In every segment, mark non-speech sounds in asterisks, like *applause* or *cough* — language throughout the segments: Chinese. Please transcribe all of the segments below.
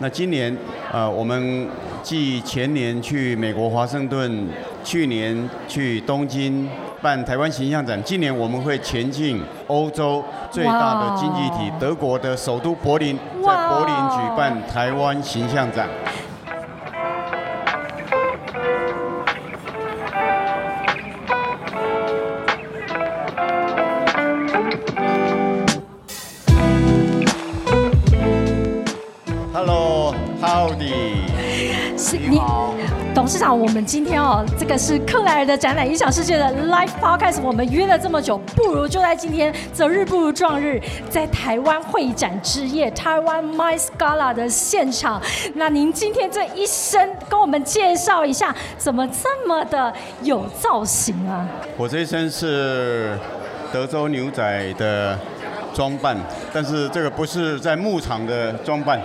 那今年，呃，我们继前年去美国华盛顿，去年去东京办台湾形象展，今年我们会前进欧洲最大的经济体德国的首都柏林，在柏林举办台湾形象展。董事长，我们今天哦，这个是克莱尔的展览影响世界的 Live Podcast，我们约了这么久，不如就在今天，择日不如撞日，在台湾会展之夜，台湾 My Scala 的现场。那您今天这一身，跟我们介绍一下，怎么这么的有造型啊？我这一身是德州牛仔的装扮，但是这个不是在牧场的装扮。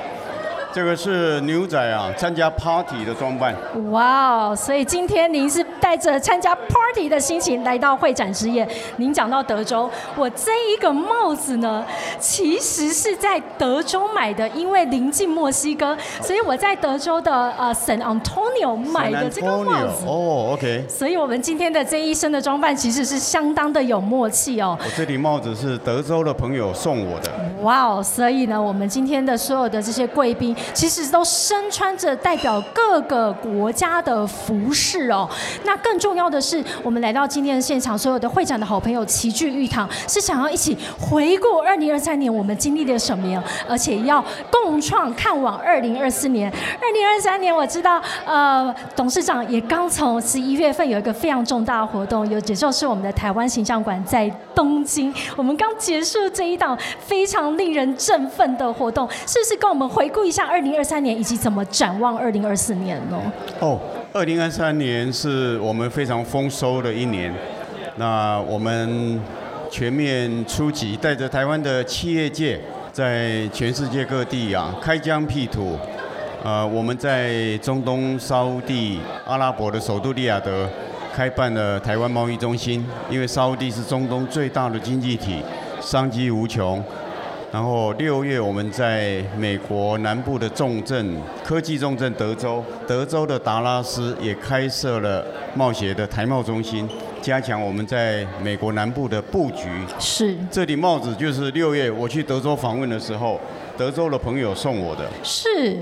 这个是牛仔啊，参加 party 的装扮。哇哦，所以今天您是带着参加 party 的心情来到会展之夜。您讲到德州，我这一个帽子呢，其实是在德州买的，因为临近墨西哥，所以我在德州的呃 San Antonio 买的这个帽子。哦，OK。所以我们今天的这一身的装扮其实是相当的有默契哦。我这顶帽子是德州的朋友送我的。哇哦，所以呢，我们今天的所有的这些贵宾。其实都身穿着代表各个国家的服饰哦。那更重要的是，我们来到今天的现场，所有的会长的好朋友齐聚一堂，是想要一起回顾二零二三年我们经历了什么，而且要共创看往二零二四年。二零二三年，我知道，呃，董事长也刚从十一月份有一个非常重大的活动，有也就是我们的台湾形象馆在东京，我们刚结束这一档非常令人振奋的活动，是不是跟我们回顾一下二零二三年以及怎么展望二零二四年呢？哦，二零二三年是我们非常丰收的一年。那我们全面出击，带着台湾的企业界，在全世界各地啊开疆辟土。呃，我们在中东沙地阿拉伯的首都利雅得开办了台湾贸易中心，因为沙地是中东最大的经济体，商机无穷。然后六月我们在美国南部的重镇科技重镇德州，德州的达拉斯也开设了贸协的台贸中心，加强我们在美国南部的布局。是。这顶帽子就是六月我去德州访问的时候，德州的朋友送我的。是。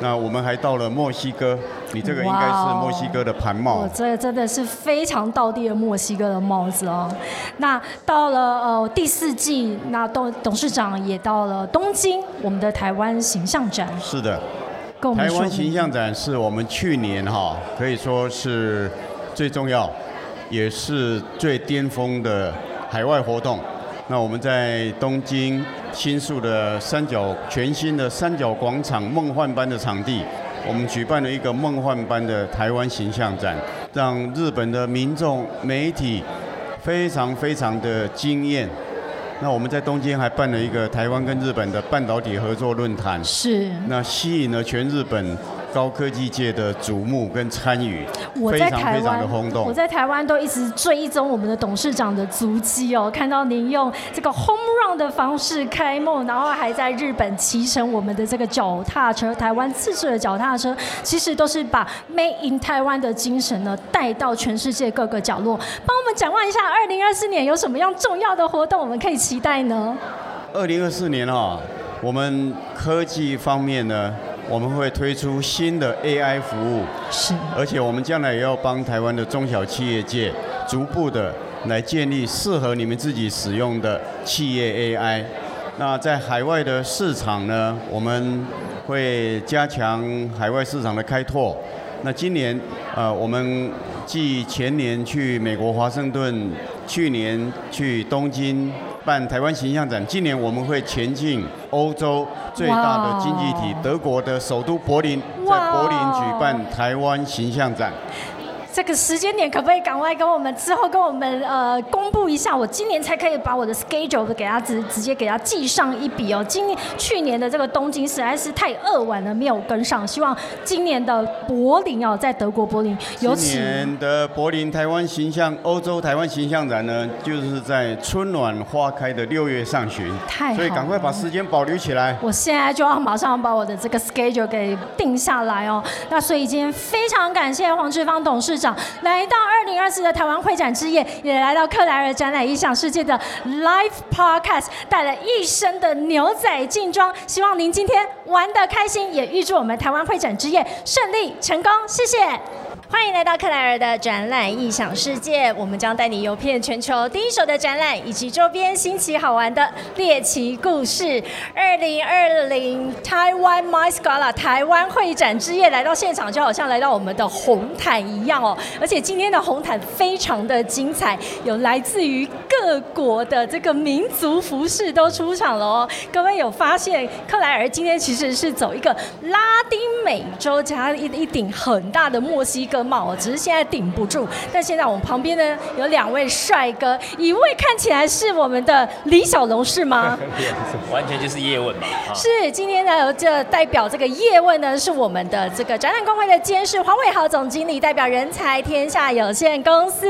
那我们还到了墨西哥，你这个应该是墨西哥的盘帽。这真的是非常道地的墨西哥的帽子哦。那到了呃第四季，那董董事长也到了东京，我们的台湾形象展。是的，台湾形象展是我们去年哈可以说是最重要，也是最巅峰的海外活动。那我们在东京新宿的三角全新的三角广场梦幻般的场地，我们举办了一个梦幻般的台湾形象展，让日本的民众媒体非常非常的惊艳。那我们在东京还办了一个台湾跟日本的半导体合作论坛，是那吸引了全日本。高科技界的瞩目跟参与，我在台湾，我在台湾都一直追踪我们的董事长的足迹哦。看到您用这个 home run 的方式开幕，然后还在日本骑乘我们的这个脚踏车，台湾自制的脚踏车，其实都是把 Made in Taiwan 的精神呢带到全世界各个角落。帮我们展望一下，二零二四年有什么样重要的活动我们可以期待呢？二零二四年啊，我们科技方面呢？我们会推出新的 AI 服务，是，而且我们将来也要帮台湾的中小企业界逐步的来建立适合你们自己使用的企业 AI。那在海外的市场呢，我们会加强海外市场的开拓。那今年，呃，我们继前年去美国华盛顿，去年去东京。办台湾形象展，今年我们会前进欧洲最大的经济体德国的首都柏林，在柏林举办台湾形象展。这个时间点可不可以赶快跟我们之后跟我们呃公布一下？我今年才可以把我的 schedule 给他直直接给他记上一笔哦。今年去年的这个东京实在是太扼腕了，没有跟上。希望今年的柏林哦，在德国柏林，尤其今年的柏林台湾形象欧洲台湾形象展呢，就是在春暖花开的六月上旬，太好所以赶快把时间保留起来。我现在就要马上把我的这个 schedule 给定下来哦。那所以今天非常感谢黄志芳董事长来到二零二四的台湾会展之夜，也来到克莱尔展览影响世界的 Live Podcast，带了一身的牛仔劲装。希望您今天玩得开心，也预祝我们台湾会展之夜顺利成功。谢谢。欢迎来到克莱尔的展览异想世界，我们将带你游遍全球第一手的展览以及周边新奇好玩的猎奇故事。二零二零台湾 My Scala 台湾会展之夜来到现场，就好像来到我们的红毯一样哦。而且今天的红毯非常的精彩，有来自于各国的这个民族服饰都出场了哦。各位有发现克莱尔今天其实是走一个拉丁美洲加一一顶很大的墨西哥帽哦，只是现在顶不住。但现在我们旁边呢有两位帅哥，一位看起来是我们的李小龙是吗？*laughs* 完全就是叶问嘛。啊是，今天呢，这代表这个叶问呢，是我们的这个展览工会的监事黄伟豪总经理，代表人才天下有限公司，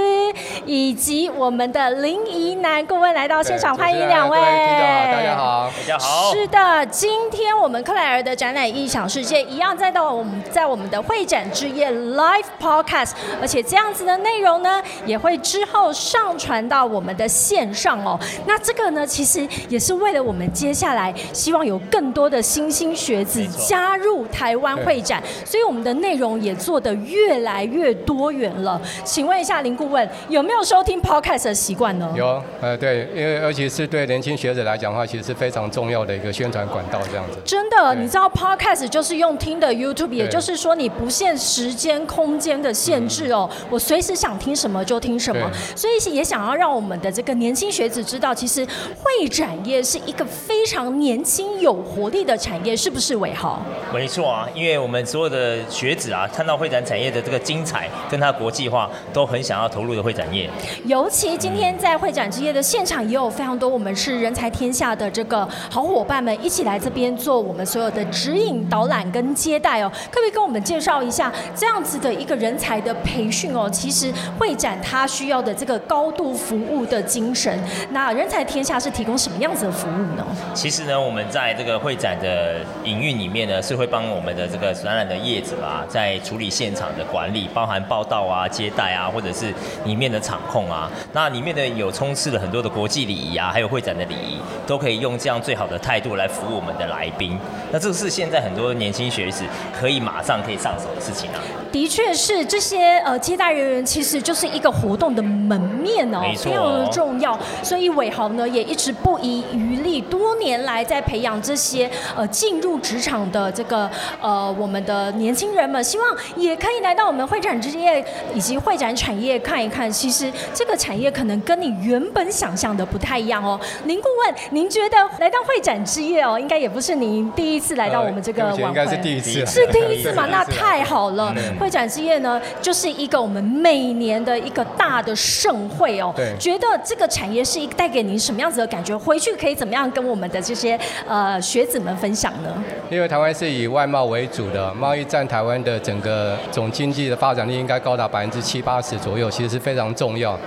以及我们的林怡南顾问来到现场，欢迎两位。大家好。大家好，是的，今天我们克莱尔的展览异想世界一样，再到我们在我们的会展之夜 Live Podcast，而且这样子的内容呢，也会之后上传到我们的线上哦。那这个呢，其实也是为了我们接下来希望有更多的新兴学子加入台湾会展，所以我们的内容也做得越来越多元了。请问一下林顾问，有没有收听 Podcast 的习惯呢？有，呃，对，因为尤其是对年轻学者来讲的话，其实是非常重要的一个宣传管道，这样子。真的，你知道 podcast 就是用听的 YouTube，也就是说你不限时间、空间的限制哦，我随时想听什么就听什么。所以也想要让我们的这个年轻学子知道，其实会展业是一个非常年轻有活力的产业，是不是？伟豪？没错啊，因为我们所有的学子啊，看到会展产业的这个精彩跟它国际化，都很想要投入的会展业。尤其今天在会展之夜的现场，也有非常多我们是人才天下的这个好伙伴们一起来这边做我们所有的指引、导览跟接待哦。可不可以跟我们介绍一下这样子的一个人才的培训哦？其实会展它需要的这个高度服务的精神，那人才天下是提供什么样子的服务呢？其实呢，我们在这个会展的营运里面呢，是会帮我们的这个展览的业者啊，在处理现场的管理，包含报道啊、接待啊，或者是里面的场控啊。那里面的有充斥了很多的国际礼仪啊，还有会展的礼仪，都可以用这样最好的态度来服务我们的来宾。那这是现在很多年轻学子可以马上可以上手的事情啊。的确是这些呃接待人员，其实就是一个活动的门面哦非常的重要。所以伟豪呢也一直不遗余力，多年来在培养这些呃进入职场的这个呃我们的年轻人们，希望也可以来到我们会展之夜以及会展产业看一看。其实这个产业可能跟你原本想象的不太一样哦。您顾问，您觉得来到会展之夜哦，应该也不是您第一次来到我们这个呃对不起晚会，应该是第一次啊，是第一次嘛？那太好了。嗯会展之夜呢，就是一个我们每年的一个大的盛会哦。对觉得这个产业是一带给您什么样子的感觉？回去可以怎么样跟我们的这些呃学子们分享呢？因为台湾是以外贸为主的，贸易占台湾的整个总经济的发展率应该高达百分之七八十左右，其实是非常重要。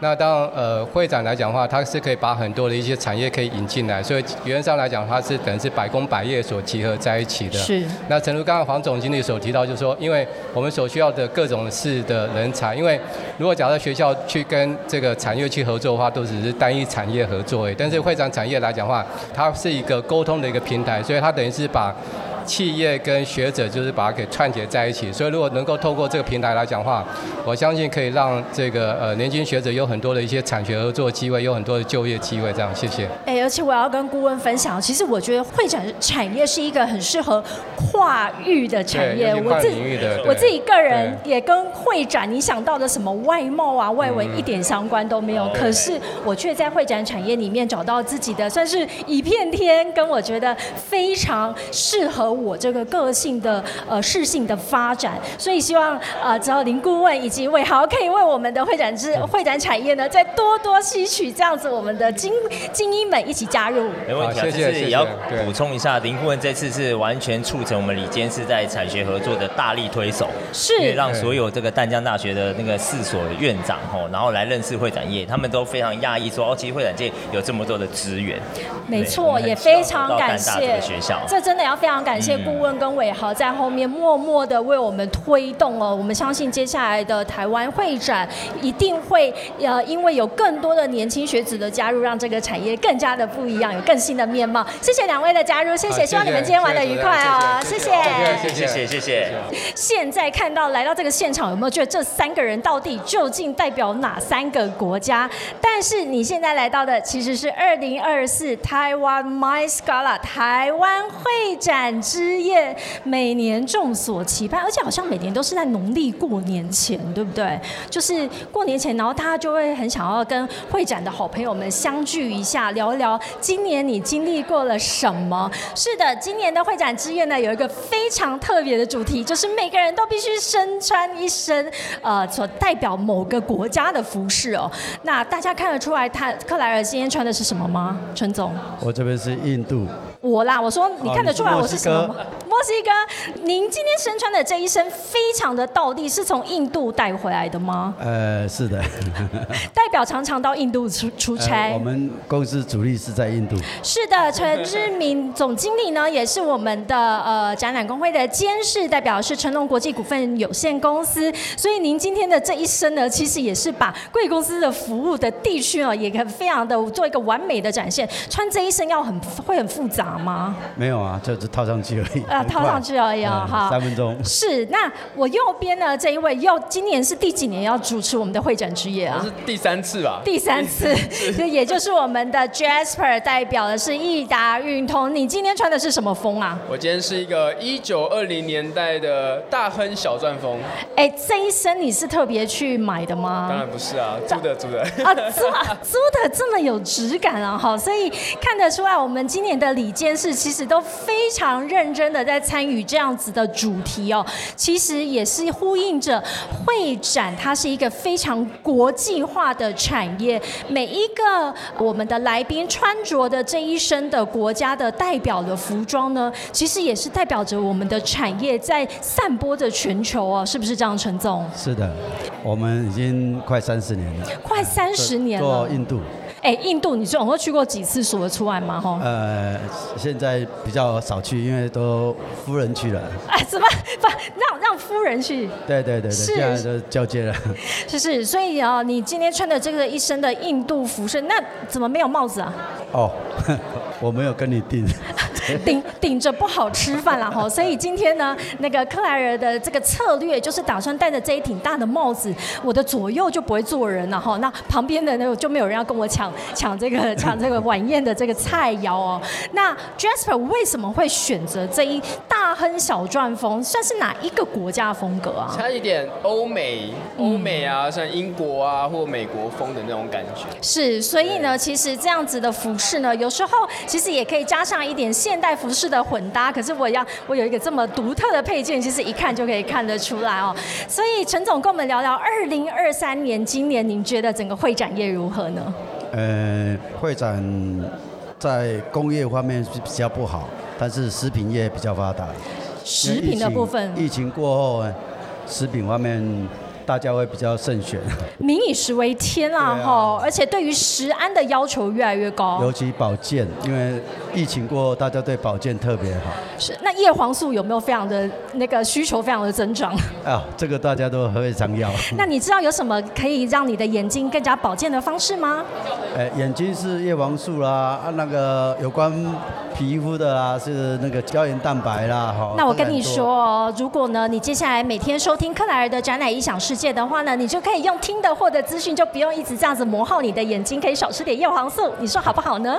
那当呃会展来讲的话，它是可以把很多的一些产业可以引进来，所以原则上来讲，它是等于是百工百业所集合在一起的。是那诚如刚刚黄总经理所提到，就是说，因为我们所需要的各种式的人才，因为如果假设学校去跟这个产业去合作的话，都只是单一产业合作而已。但是会展产业来讲的话，它是一个沟通的一个平台，所以它等于是把企业跟学者就是把它给串结在一起。所以如果能够透过这个平台来讲话，我相信可以让这个呃年轻学者有很多的一些产学合作机会，有很多的就业机会。这样，谢谢。哎，而且我要跟顾问分享，其实我觉得会展产业是一个很适合跨域的产业。我自己，我自己对个人也跟会展你想到的什么外贸啊、外文一点相关都没有，嗯可是我却在会展产业里面找到自己的算是一片天，跟我觉得非常适合我这个个性的呃适性的发展。所以希望呃，只要林顾问以及伟豪可以为我们的会展之会展产业呢，再多多吸取这样子我们的精精英们一起加入。没问题啊，谢谢也要补充一下，林顾问这次是完全促成我们李坚是在产学合作的大力推手，是因为让所有这个淡江大学的那个四所院长吼，然后来认识会展业，他们都非常讶异说，哦，其实会展界有这么多的资源。没错，也非常感谢学校。这真的要非常感谢嗯顾问跟伟豪在后面默默的为我们推动哦。我们相信接下来的台湾会展一定会呃，因为有更多的年轻学子的加入，让这个产业更加的不一样，有更新的面貌。谢谢两位的加入，谢谢，希望你们今天玩的愉快哦，谢谢。谢谢谢谢谢。现在看到来到这个现场，有没有觉得这三个人到底究竟代表哪三个国家？但是你现在来到的其实是二零二四台湾 My Scala 台湾会展之夜，每年众所期盼，而且好像每年都是在农历过年前，对不对？就是过年前，然后大家就会很想要跟会展的好朋友们相聚一下，聊一聊今年你经历过了什么。是的，今年的会展之夜呢，有一个非常特别的主题，就是每个人都必须身穿一身呃所代表某个国家的服饰哦。那大家看得出来，他克莱尔今天穿的是什么吗？陈总，我这边是印度，我啦，我说你看得出来我是什么吗？墨西哥，您今天身穿的这一身非常的道地，是从印度带回来的吗？呃，是的，*laughs* 代表常常到印度出出差。呃我们公司主力是在印度，是的，陈志明总经理呢，也是我们的呃展览工会的监事，代表是成龙国际股份有限公司。所以您今天的这一身呢，其实也是把贵公司的服务的地区啊，也很非常的做一个完美的展现。穿这一身要很会很复杂吗？没有啊，就是套上去而已，啊，套上去而已啊，嗯。三分钟。是，那我右边呢这一位又今年是第几年要主持我们的会展之夜啊？是第三次吧？第三次，就 *laughs* 也就是我们的 Jasper 代表的是益达运通。你今天穿的是什么风啊？我今天是一个一九二零年代的大亨小钻风，哎，这一身你是特别去买的吗当？然不是啊，租的租的。啊，租租的这么有质感啊，哈，所以看得出来，我们今年的里监事其实都非常认真的在参与这样子的主题哦。其实也是呼应着会展，它是一个非常国际化的产业，每一个我们的来宾穿着的这一身的国家的代表的服装呢，其实也是代表着我们的产业在散播着全球哦，是不是这样，陈总？是的，我们已经快三十年了，快三十年了做。印度，哎，印度你总共去过几次数得出来吗？哈，呃，现在比较少去，因为都夫人去了。哎，*laughs* 怎么不让让夫人去？对对对对，是现在都交接了。*laughs* 是是，所以啊，你今天穿的这个一身的印度服饰，那怎么没有帽子啊？哦，*laughs* 我没有跟你订。*laughs* 顶顶着不好吃饭了哈，*laughs* 所以今天呢，那个克莱尔的这个策略就是打算戴着这一顶大的帽子，我的左右就不会坐人了哈，那旁边的那个就没有人要跟我抢抢这个 *laughs* 抢这个晚宴的这个菜肴哦。那 Jasper 为什么会选择这一大亨小钻风？算是哪一个国家风格啊？差一点欧美，欧美啊，像英国啊或美国风的那种感觉。是，所以呢，其实这样子的服饰呢，有时候其实也可以加上一点现代服饰的混搭。可是我要我有一个这么独特的配件，其实一看就可以看得出来哦。所以陈总跟我们聊聊，二零二三年今年您觉得整个会展业如何呢？呃，会展在工业方面是比较不好，但是食品业比较发达。食品的部分，疫情过后，食品方面大家会比较慎选，民以食为天啊哈，而且对于食安的要求越来越高尤。其保健，因为疫情过后，大家对保健特别好。是，那叶黄素有没有非常的那个需求非常的增长？啊，这个大家都非常要。*laughs* 那你知道有什么可以让你的眼睛更加保健的方式吗？呃，眼睛是叶黄素啦，啊，那个有关皮肤的啦，是那个胶原蛋白啦，哈。那我跟你说哦，如果呢你接下来每天收听克莱尔的展览异想世界的话呢，你就可以用听的获得资讯，就不用一直这样子磨耗你的眼睛，可以少吃点叶黄素，你说好不好呢？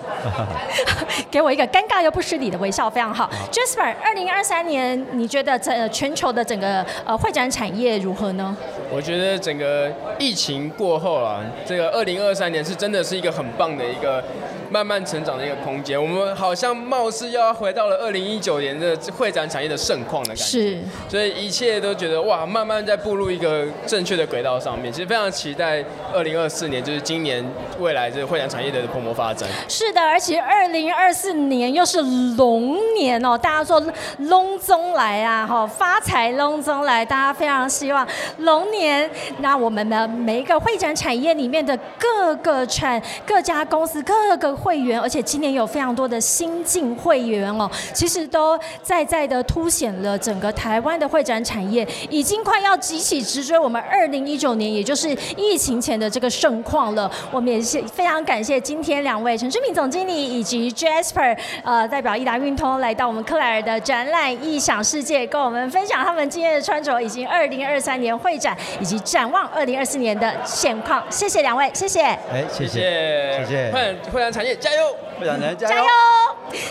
*laughs* 给我一个尴尬又不失礼的微笑，非常好。Jasper，二零二三年你觉得整全球的整个呃会展产业如何呢？我觉得整个疫情过后啊，这个二零二三年是真的是一个很棒的一个慢慢成长的一个空间。我们好像貌似要回到了二零一九年的会展产业的盛况的感觉，是，所以一切都觉得哇，慢慢在步入一个正确的轨道上面。其实非常期待二零二四年，就是今年未来这个会展产业的蓬勃发展。是的，而且二零二四年又是龙年哦，大家说龙中来啊，哈，发财龙中来，大家非常希望龙年，那我们的每一个会展产业里面的各个产、各家公司、各个会员，而且今年有非常多的新进会员哦，其实都在在的凸显了整个台湾的会展产业已经快要急起直追我们二零一九年，也就是疫情前的这个盛况了。我们也是非常感谢今天两位陈志明总经理以及 Jasper 呃代表益达运通来到我们克莱尔的展览异想世界，跟我们分享他们今天的穿着，以及二零二三年会展以及展望二零二四年的现况。谢谢两位，谢谢。哎，谢谢谢，谢谢会展会展产业加油！会长人加加油油！！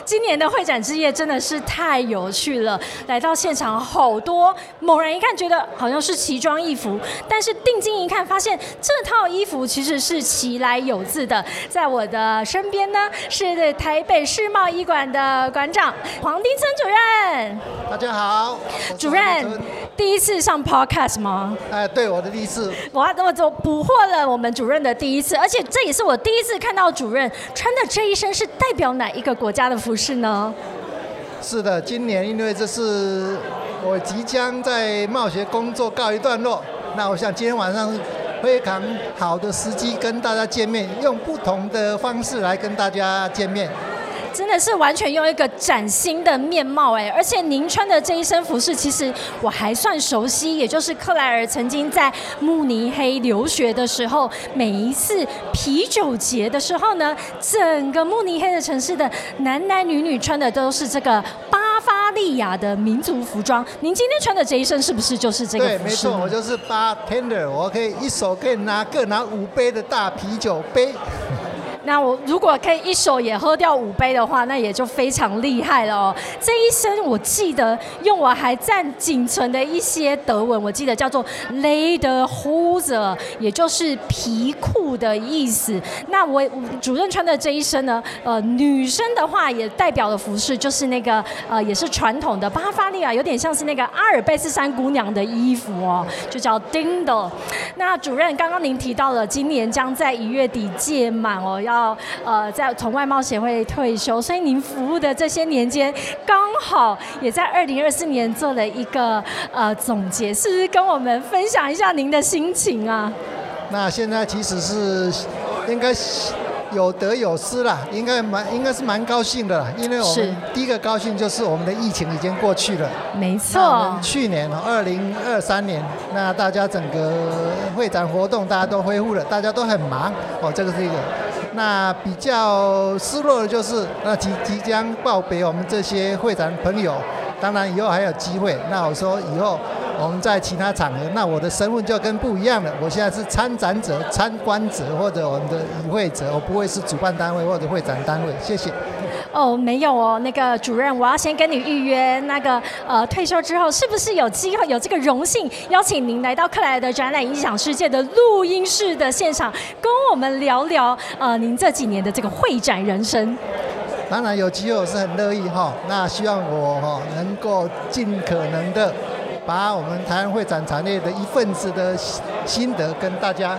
今年的会展之夜真的是太有趣了，来到现场好多，猛然一看觉得好像是奇装异服，但是定睛一看发现这套衣服其实是奇来有自的。在我的身边呢是台北世贸医馆的馆长黄丁村主任，大家好，主任第一次上 podcast 吗？哎，对，我的第一次，我我我捕获了我们主任的第一次，而且这也是我第一次看到主任穿的这一身是代表哪一个国家的服饰呢？是的，今年因为这是我即将在冒险工作告一段落，那我想今天晚上非常好的时机跟大家见面，用不同的方式来跟大家见面。真的是完全用一个崭新的面貌哎，而且您穿的这一身服饰，其实我还算熟悉，也就是克莱尔曾经在慕尼黑留学的时候，每一次啤酒节的时候呢，整个慕尼黑的城市的男男女女穿的都是这个巴伐利亚的民族服装。您今天穿的这一身是不是就是这个对，服饰呢？没错，我就是 bartender，我可以一手可以拿各拿五杯的大啤酒 *laughs* 杯。那我如果可以一手也喝掉五杯的话，那也就非常厉害了哦。这一身我记得用我还暂仅存的一些德文，我记得叫做 Lederhose，也就是皮裤的意思。那我主任穿的这一身呢，呃，女生的话也代表的服饰就是那个呃，也是传统的巴伐利亚，有点像是那个阿尔卑斯山姑娘的衣服哦，就叫 Dindel。那主任刚刚您提到了，今年将在一月底届满哦，要呃在从外贸协会退休，所以您服务的这些年间，刚好也在二零二四年做了一个呃总结，是不是跟我们分享一下您的心情啊？那现在其实是应该有得有失啦，应该蛮应该是蛮高兴的啦，因为我们第一个高兴就是我们的疫情已经过去了。没错们，去年哦，二零二三年，那大家整个会展活动大家都恢复了，大家都很忙哦，这个是一个。那比较失落的就是，那即即将告别我们这些会展朋友，当然以后还有机会。那我说以后我们在其他场合，那我的身份就跟不一样了。我现在是参展者、参观者或者我们的与会者，我不会是主办单位或者会展单位。谢谢。哦，没有哦，那个主任，我要先跟你预约，那个呃退休之后，是不是有机会有这个荣幸邀请您来到克莱尔的展览影响世界的录音室的现场，跟我们聊聊呃您这几年的这个会展人生？当然有机会我是很乐意哈，那希望我哈能够尽可能的把我们台湾会展产业的一份子的心心得跟大家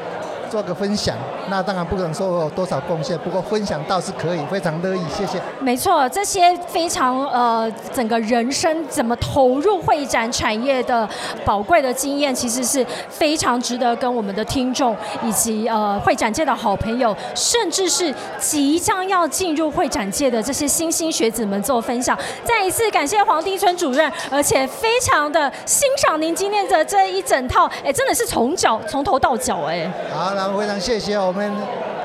做个分享。那当然不能说我有多少贡献，不过分享倒是可以，非常乐意，谢谢。没错，这些非常呃，整个人生怎么投入会展产业的宝贵的经验，其实是非常值得跟我们的听众以及呃会展界的好朋友，甚至是即将要进入会展界的这些新兴学子们做分享。再一次感谢黄丁春主任，而且非常的欣赏您今天的这一整套，哎，真的是从脚从头到脚，哎。好，那非常谢谢我们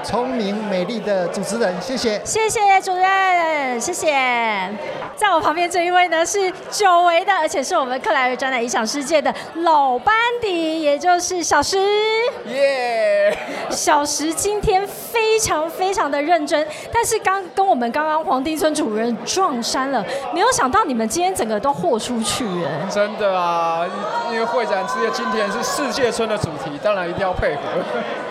聪明美丽的主持人，谢谢。谢谢主任，谢谢。在我旁边这一位呢是久违的，而且是我们克莱尔展览影响世界的老班底，也就是小石。耶！小石今天非常非常的认真，但是刚跟我们刚刚黄丁村主任撞衫了，没有想到你们今天整个都豁出去哎。真的啊，因为会展之夜今天是世界村的主题，当然一定要配合。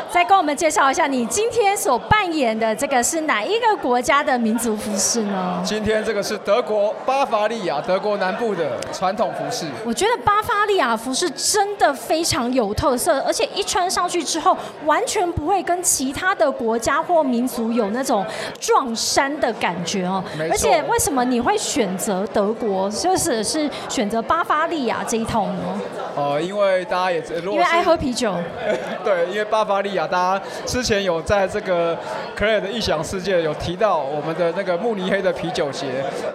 再跟我们介绍一下，你今天所扮演的这个是哪一个国家的民族服饰呢？今天这个是德国巴伐利亚，德国南部的传统服饰。我觉得巴伐利亚服饰真的非常有特色，而且一穿上去之后，完全不会跟其他的国家或民族有那种撞衫的感觉哦。而且为什么你会选择德国，就是是选择巴伐利亚这一套呢？呃，因为大家也因为爱喝啤酒。*laughs* 对，因为巴伐利亚，大家之前有在这个 Clare 的异想世界有提到我们的那个慕尼黑的啤酒节。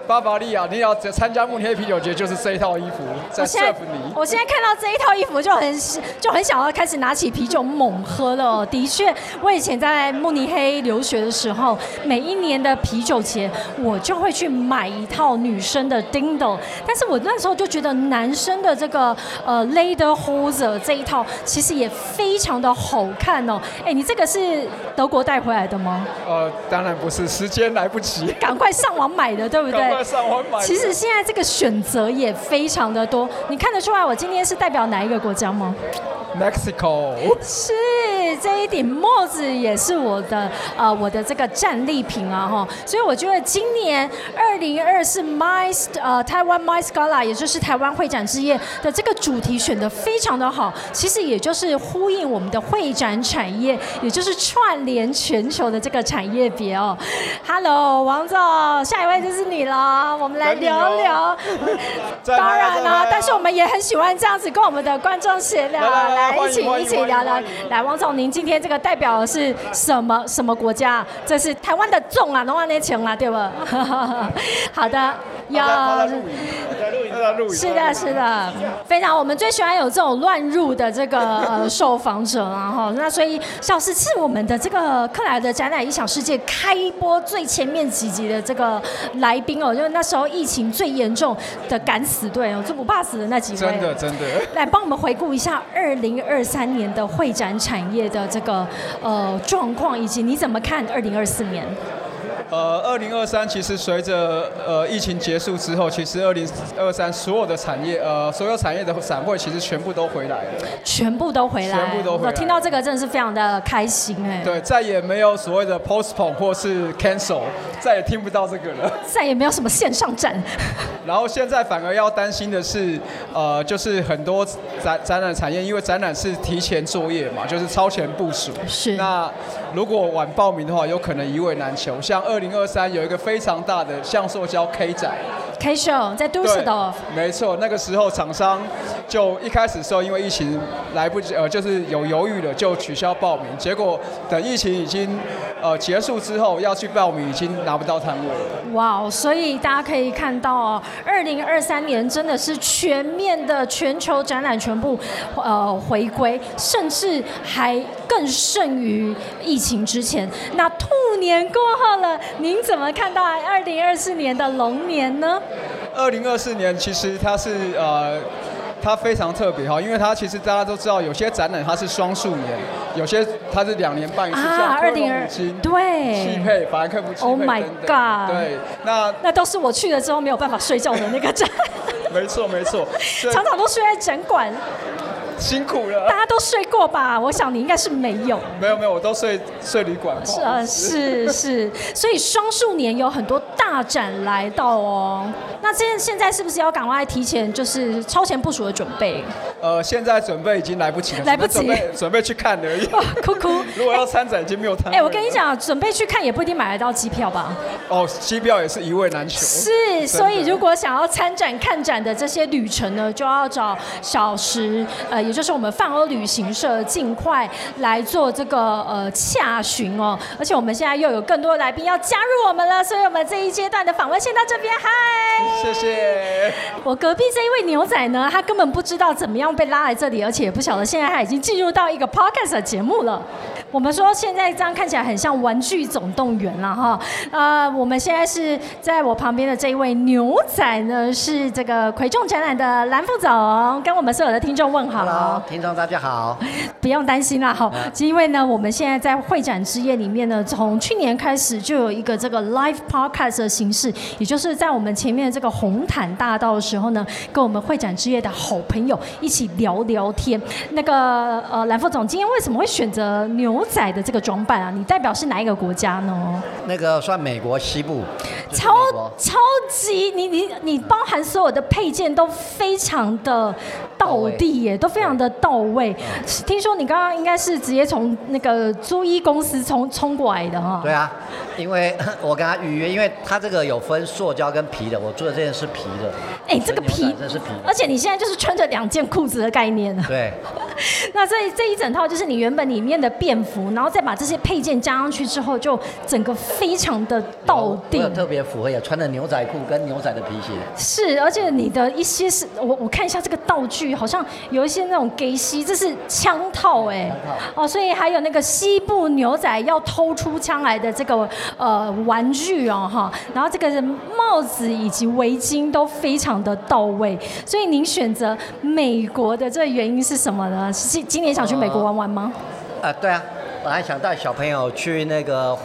巴伐利亚，你要参加慕尼黑啤酒节，就是这一套衣服在 serve 你。我现在看到这一套衣服就很就很想要开始拿起啤酒猛喝了。的确，我以前在慕尼黑留学的时候，每一年的啤酒节，我就会去买一套女生的 Dindle，但是我那时候就觉得男生的这个呃 Lederhosen 这一套其实也非常的好看哦。哎，你这个是德国带回来的吗？呃，当然不是，时间来不及，*laughs* 赶快上网买的，对不对？赶快上网买。其实现在这个选择也非常的多，你看得出来我今天是代表哪一个国家吗？Mexico 是这一顶帽子也是我的呃我的这个战利品啊哈，所以我觉得今年二零二四 My 呃台湾 My Scala 也就是台湾会展之夜的这个主题选的非常的好，其实也就是呼应我们的会展产业，也就是串联全球的这个产业别哦。Hello 王总，下一位就是你了，我们来聊聊。*laughs* 当然了，但是我们也很喜欢这样子跟我们的观众闲聊来。一起一起聊聊，来，王总，您今天这个代表的是什么什么国家？这是台湾的重啊，龙湾那情啊，对不？*laughs* 好的，要是的，是的，非常，我们最喜欢有这种乱入的这个呃 *laughs* 受访者啊哈。那所以小石是我们的这个克莱的展览《异想世界》开播最前面几集的这个来宾哦，就是那时候疫情最严重的敢死队哦，最不怕死的那几位，真的真的，来帮我们回顾一下二零。二三年的会展产业的的这个呃状况，以及你怎么看二零二四年？呃，二零二三其实随着呃疫情结束之后，其实二零二三所有的产业呃所有产业的展会其实全部都回来了，全部都回来，全部都回来。我听到这个真的是非常的开心哎。对，再也没有所谓的 postpone 或是 cancel，再也听不到这个了。再也没有什么线上展。*laughs* 然后现在反而要担心的是，呃，就是很多展展览产业，因为展览是提前作业嘛，就是超前部署。是。那如果晚报名的话，有可能一位难求。像二零二三有一个非常大的橡塑胶 K 展，K show 在都市的，没错，那个时候厂商就一开始时候因为疫情来不及，呃，就是有犹豫了，就取消报名。结果等疫情已经呃结束之后，要去报名已经拿不到摊位了。哇，所以大家可以看到哦，二零二三年真的是全面的全球展览全部呃回归，甚至还更胜于疫情之前。那兔年过后了。您怎么看到二零二四年的龙年呢？二零二四年其实它是呃，它非常特别哈，因为它其实大家都知道，有些展览它是双数年，有些它是两年半一次，像二零二金对，匹配法兰克福匹配 Oh my God！对，那那都是我去了之后没有办法睡觉的那个展。没 *laughs* 错没错，*laughs* 常常都睡在展馆。辛苦了，大家都睡过吧？我想你应该是没有。没有没有，我都睡睡旅馆。是啊，是是，所以双数年有很多大展来到哦。那现现在是不是要赶快提前，就是超前部署的准备？呃，现在准备已经来不及了，来不及，准备去看而已。哭 *laughs* 哭。*laughs* 如果要参展，已经没有摊。哎，我跟你讲，准备去看也不一定买得到机票吧？哦，机票也是一位难求。是，所以如果想要参展看展的这些旅程呢，就要找小时，呃，也就是我们泛欧。旅行社尽快来做这个呃洽询哦，而且我们现在又有更多的来宾要加入我们了，所以我们这一阶段的访问先到这边，嗨，谢谢。我隔壁这一位牛仔呢，他根本不知道怎么样被拉来这里，而且也不晓得现在他已经进入到一个 podcast 的节目了。我们说现在这样看起来很像《玩具总动员》了哈，呃，我们现在是在我旁边的这一位牛仔呢，是这个魁众展览的蓝副总，跟我们所有的听众问好。Hello，听众大家好。*laughs* 不用担心啦，好，因为呢，我们现在在会展之夜里面呢，从去年开始就有一个这个 live podcast 的形式，也就是在我们前面这个红毯大道的时候呢，跟我们会展之夜的好朋友一起聊聊天。那个呃，蓝副总，今天为什么会选择牛仔的这个装扮啊？你代表是哪一个国家呢？那个算美国西部，超超级，你你你包含所有的配件都非常的到地耶，都非常的到位。听说你刚刚应该是直接从那个租衣公司冲冲过来的哈？对啊，因为 *laughs* 我跟他预约，因为他这个有分塑胶跟皮的，我做的这件是皮的。哎，这个皮这是皮，而且你现在就是穿着两件裤子的概念对。*laughs* 那这这一整套就是你原本里面的便服，然后再把这些配件加上去之后，就整个非常的到地。特别符合，也穿的牛仔裤跟牛仔的皮鞋。是，而且你的一些是我我看一下这个道具，好像有一些那种给西，这是枪套哎。哦，所以还有那个西部牛仔要偷出枪来的这个呃玩具哦哈，然后这个帽子以及围巾都非常的到位。所以您选择美国的这个原因是什么呢？是今年想去美国玩玩吗？啊，对啊，本来想带小朋友去那个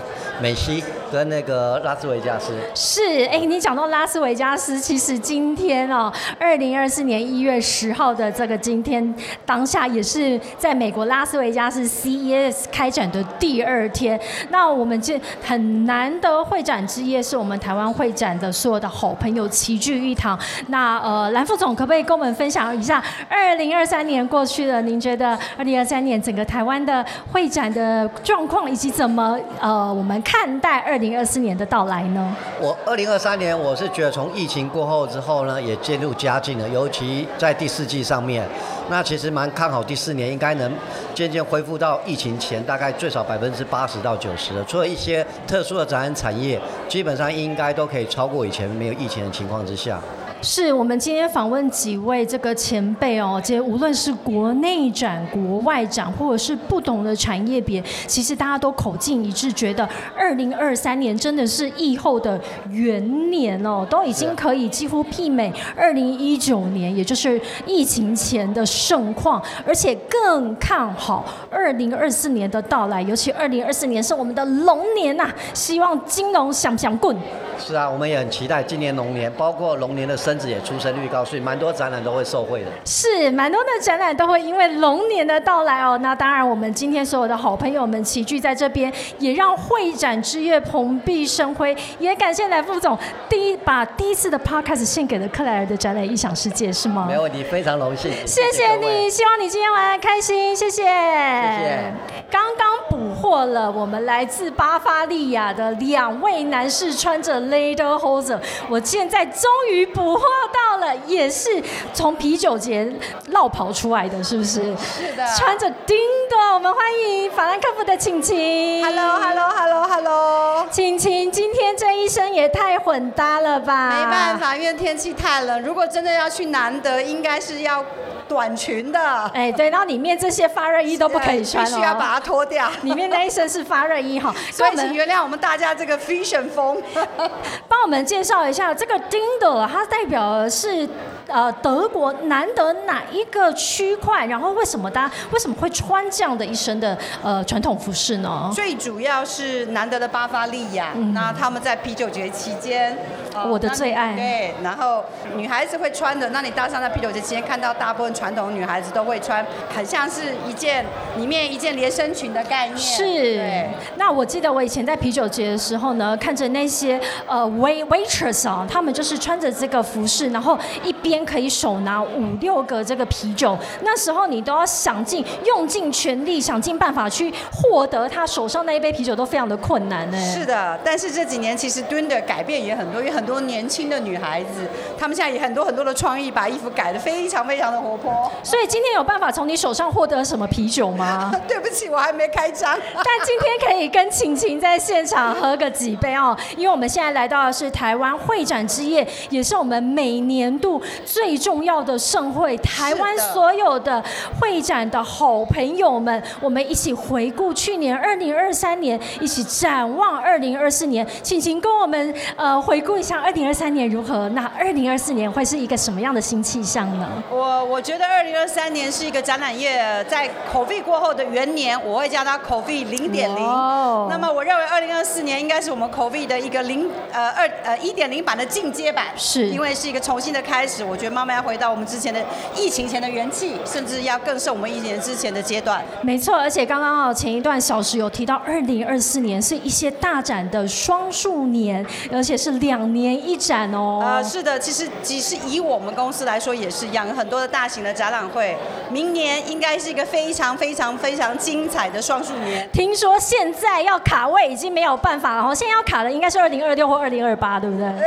美西。跟那个拉斯维加斯是哎，你讲到拉斯维加斯，其实今天哦，二零二四年一月十号的这个今天当下，也是在美国拉斯维加斯 CES 开展的第二天。那我们这很难得会展之夜，是我们台湾会展的所有的好朋友齐聚一堂。那呃，蓝副总可不可以跟我们分享一下，二零二三年过去了，您觉得二零二三年整个台湾的会展的状况，以及怎么呃我们看待二零二四年的到来呢？我二零二三年，我是觉得从疫情过后之后呢，也渐入佳境了。尤其在第四季上面，那其实蛮看好第四年应该能渐渐恢复到疫情前大概最少百分之八十到九十的。除了一些特殊的展览产业，基本上应该都可以超过以前没有疫情的情况之下。是我们今天访问几位这个前辈哦，这无论是国内展、国外展，或者是不同的产业别，其实大家都口径一致，觉得二零二三年真的是疫后的元年哦，都已经可以几乎媲美二零一九年，也就是疫情前的盛况，而且更看好二零二四年的到来，尤其二零二四年是我们的龙年呐，希望金龙想不想滚？是啊，我们也很期待今年龙年，包括龙年的生子也出生率高，所以蛮多展览都会受惠的。是，蛮多的展览都会因为龙年的到来哦。那当然，我们今天所有的好朋友们齐聚在这边，也让会展之夜蓬荜生辉。也感谢来副总第一把第一次的 podcast 献给了克莱尔的展览异想世界，是吗？没问题，非常荣幸。谢谢你，希望你今天玩的开心，谢谢。谢谢。刚刚捕获了我们来自巴伐利亚的两位男士，穿着。Later Hoser，我现在终于捕获到了，也是从啤酒节绕跑出来的，是不是？是的。穿着叮的，我们欢迎法兰克福的晴晴。Hello，Hello，Hello，Hello。晴晴，今天这一身也太混搭了吧？没办法，因为天气太冷。如果真的要去难得，应该是要短裙的。哎，对，然后里面这些发热衣都不可以穿必须要把它脱掉。里面那一身是发热衣哈，*laughs* 所以请原谅我们大家这个 fashion 风。*laughs* 帮我们介绍一下这个 dindle，，它代表的是呃德国难得哪一个区块？然后为什么大家为什么会穿这样的一身的呃传统服饰呢？最主要是难得的巴伐利亚，那他们在啤酒节期间，我的最爱。对，然后女孩子会穿的，那你搭上在啤酒节期间看到大部分传统女孩子都会穿，很像是一件里面一件连身裙的概念。是。那我记得我以前在啤酒节的时候呢，看着那些。呃，wait waitress 啊，他们就是穿着这个服饰，然后一边可以手拿五六个这个啤酒。那时候你都要想尽用尽全力，想尽办法去获得他手上那一杯啤酒，都非常的困难呢。是的，但是这几年其实蹲的改变也很多，有很多年轻的女孩子，她们现在也很多很多的创意，把衣服改的非常非常的活泼。所以今天有办法从你手上获得什么啤酒吗？*laughs* 对不起，我还没开张。*laughs* 但今天可以跟晴晴在现场喝个几杯哦，因为我们现在来。来到的是台湾会展之夜，也是我们每年度最重要的盛会，台湾所有的会展的好朋友们，我们一起回顾去年二零二三年，一起展望二零二四年。请请跟我们呃回顾一下二零二三年如何？那二零二四年会是一个什么样的新气象呢？我我觉得二零二三年是一个展览业在口 o 过后的元年，我会叫它口 o 零点零。那么我认为二零二四年应该是我们口 o 的一个零呃二呃一点零版的进阶版，是因为是一个重新的开始。我觉得慢慢要回到我们之前的疫情前的元气，甚至要更胜我们一年之前的阶段。没错，而且刚刚哦前一段小时有提到二零二四年是一些大展的双数年，而且是两年一展哦。呃，是的，其实即使以我们公司来说也是一样，很多的大型的展览会，明年应该是一个非常非常非常精彩的双数年。听说现在要卡位已经没有办法了，哦，现在要卡的应该是二零二六或二零二八，对不对？*laughs*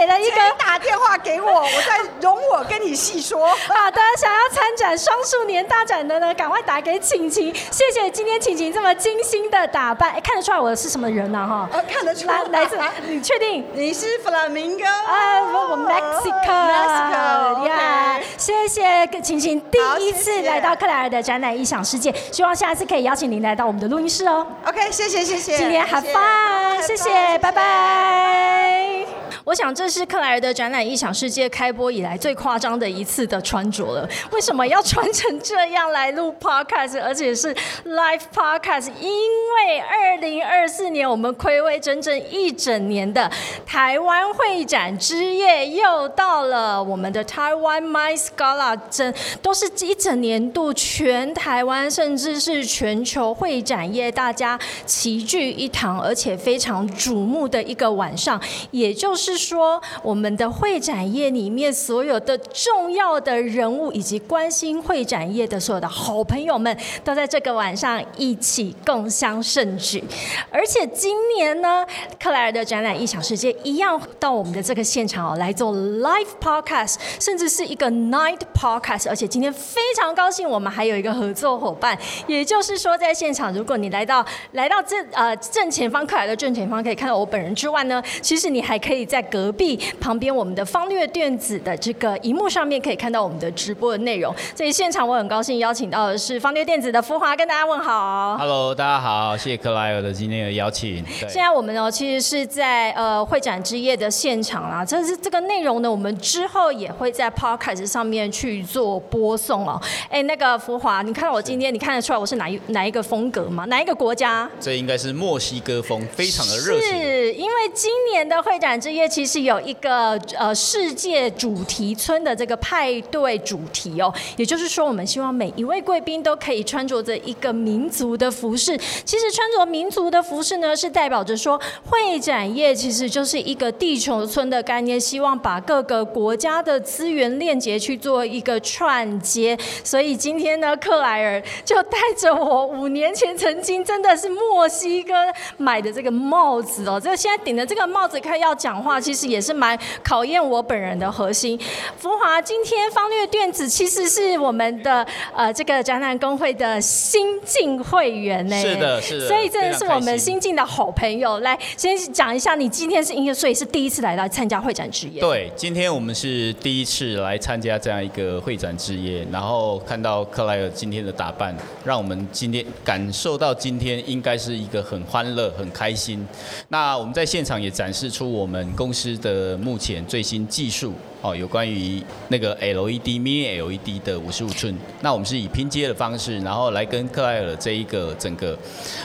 又给了一个打电话给我，我再容我跟你细说。好 *laughs* 的，想要参展双数年大展的呢，赶快打给晴晴。谢谢今天晴晴这么精心的打扮，看得出来我是什么人呢？哈，看得出来，来自你确定你是弗拉明哥？啊，我 Mexico，Mexico，呀，谢谢晴晴第一次来到克莱尔的展览异想世界，希望下次可以邀请您来到我们的录音室哦。OK，谢谢谢谢，今天 have fun，谢谢，拜拜。我想这是克莱尔的展览异想世界开播以来最夸张的一次的穿着了。为什么要穿成这样来录 podcast，而且是 live podcast？因为二零二四年我们暌违整整一整年的台湾会展之夜又到了。我们的台湾 My Scala 真都是一整年度全台湾甚至是全球会展业大家齐聚一堂，而且非常瞩目的一个晚上，也就是。是说，我们的会展业里面所有的重要的人物，以及关心会展业的所有的好朋友们，都在这个晚上一起共襄盛举。而且今年呢，克莱尔的展览异想世界一样到我们的这个现场哦，来做 live podcast，甚至是一个 night podcast。而且今天非常高兴，我们还有一个合作伙伴，也就是说，在现场，如果你来到来到这呃正前方，克莱尔的正前方可以看到我本人之外呢，其实你还可以在在隔壁旁边，我们的方略电子的这个荧幕上面可以看到我们的直播的内容。所以现场我很高兴邀请到的是方略电子的福华，跟大家问好。Hello，大家好，谢谢克莱尔的今天的邀请。现在我们呢，其实是在呃会展之夜的现场啦。这是这个内容呢，我们之后也会在 Podcast 上面去做播送哦。哎，那个福华，你看到我今天，你看得出来我是哪一哪一个风格吗？哪一个国家？这应该是墨西哥风，非常的热情。是因为今年的会展之夜。其实有一个呃世界主题村的这个派对主题哦，也就是说，我们希望每一位贵宾都可以穿着着一个民族的服饰。其实穿着民族的服饰呢，是代表着说会展业其实就是一个地球村的概念，希望把各个国家的资源链接去做一个串接。所以今天呢，克莱尔就带着我五年前曾经真的是墨西哥买的这个帽子哦，这个现在顶着这个帽子看要讲话。其实也是蛮考验我本人的核心。福华，今天方略电子其实是我们的呃这个展览工会的新进会员呢。是的，是的。所以真的是我们新进的好朋友。来，先讲一下，你今天是音乐，所以是第一次来到参加会展之夜。对，今天我们是第一次来参加这样一个会展之夜，然后看到克莱尔今天的打扮，让我们今天感受到今天应该是一个很欢乐、很开心。那我们在现场也展示出我们公。公司的目前最新技术哦，有关于那个 LED Mini LED 的五十五寸，那我们是以拼接的方式，然后来跟克莱尔这一个整个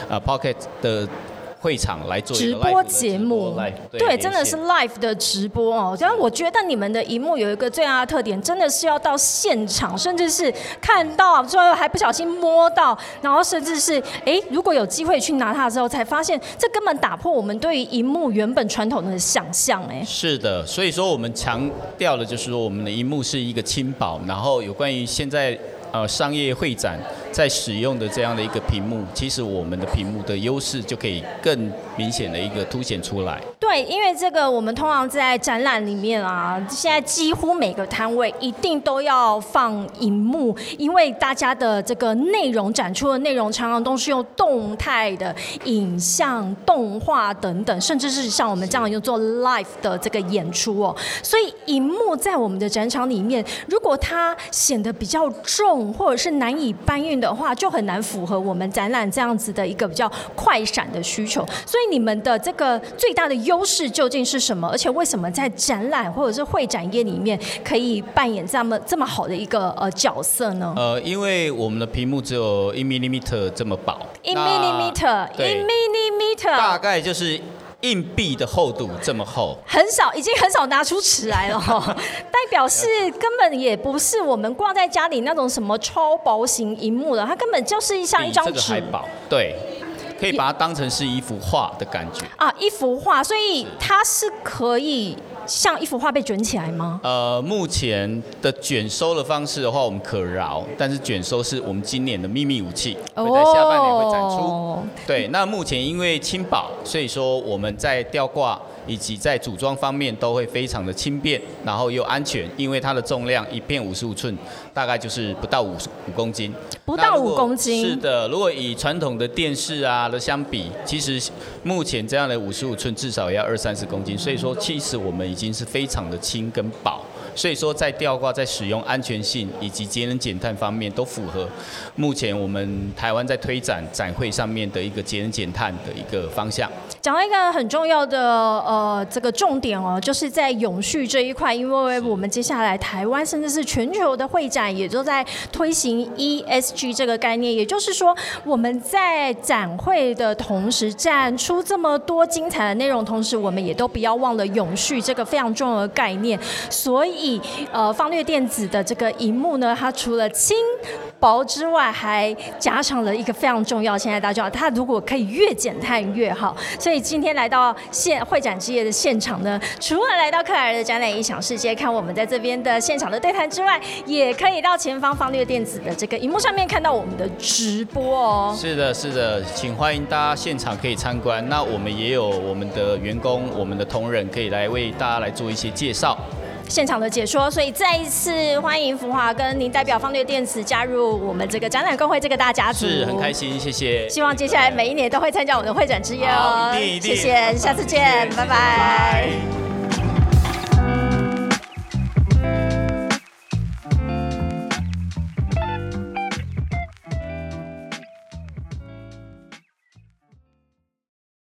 啊 Pocket 的。会场来做直播节目，对，真的是 live 的直播哦。然后我觉得你们的荧幕有一个最大的特点，真的是要到现场，甚至是看到最后还不小心摸到，然后甚至是哎，如果有机会去拿它的时候，才发现这根本打破我们对于荧幕原本传统的想象。哎，是的，所以说我们强调的就是说，我们的荧幕是一个轻薄，然后有关于现在呃商业会展。在使用的这样的一个屏幕，其实我们的屏幕的优势就可以更明显的一个凸显出来。对，因为这个我们通常在展览里面啊，现在几乎每个摊位一定都要放荧幕，因为大家的这个内容展出的内容常常都是用动态的影像、动画等等，甚至是像我们这样用做 live 的这个演出哦。所以荧幕在我们的展场里面，如果它显得比较重或者是难以搬运的话，就很难符合我们展览这样子的一个比较快闪的需求。所以你们的这个最大的优势究竟是什么？而且为什么在展览或者是会展业里面可以扮演这么这么好的一个呃角色呢？呃，因为我们的屏幕只有一 millimeter 这么薄，一 millimeter，一 millimeter，大概就是硬币的厚度这么厚，很少，已经很少拿出尺来了哈，*laughs* 代表是根本也不是我们挂在家里那种什么超薄型荧幕的，它根本就是像一张纸，还薄，对。可以把它当成是一幅画的感觉啊，一幅画，所以它是可以像一幅画被卷起来吗？呃，目前的卷收的方式的话，我们可饶，但是卷收是我们今年的秘密武器，会在下半年会展出。对，那目前因为轻薄，所以说我们在吊挂。以及在组装方面都会非常的轻便，然后又安全，因为它的重量一片五十五寸，大概就是不到五五公斤。不到五公斤。是的，如果以传统的电视啊的相比，其实目前这样的五十五寸至少也要二三十公斤，所以说其实我们已经是非常的轻跟薄。所以说，在吊挂、在使用安全性以及节能减碳方面都符合目前我们台湾在推展展会上面的一个节能减碳的一个方向。讲到一个很重要的呃这个重点哦，就是在永续这一块，因为我们接下来台湾甚至是全球的会展也都在推行 ESG 这个概念，也就是说我们在展会的同时展出这么多精彩的内容，同时我们也都不要忘了永续这个非常重要的概念，所以。呃，方略电子的这个荧幕呢，它除了轻薄之外，还加上了一个非常重要。现在大家知道，它如果可以越减碳越好。所以今天来到现会展之夜的现场呢，除了来到克莱尔的展览音响世界看我们在这边的现场的对谈之外，也可以到前方方略电子的这个荧幕上面看到我们的直播哦。是的，是的，请欢迎大家现场可以参观。那我们也有我们的员工、我们的同仁可以来为大家来做一些介绍。现场的解说，所以再一次欢迎福华跟您代表方略电子加入我们这个展览工会这个大家族，是很开心，谢谢。希望接下来每一年都会参加我们的会展之夜哦，谢谢，下次见，拜拜。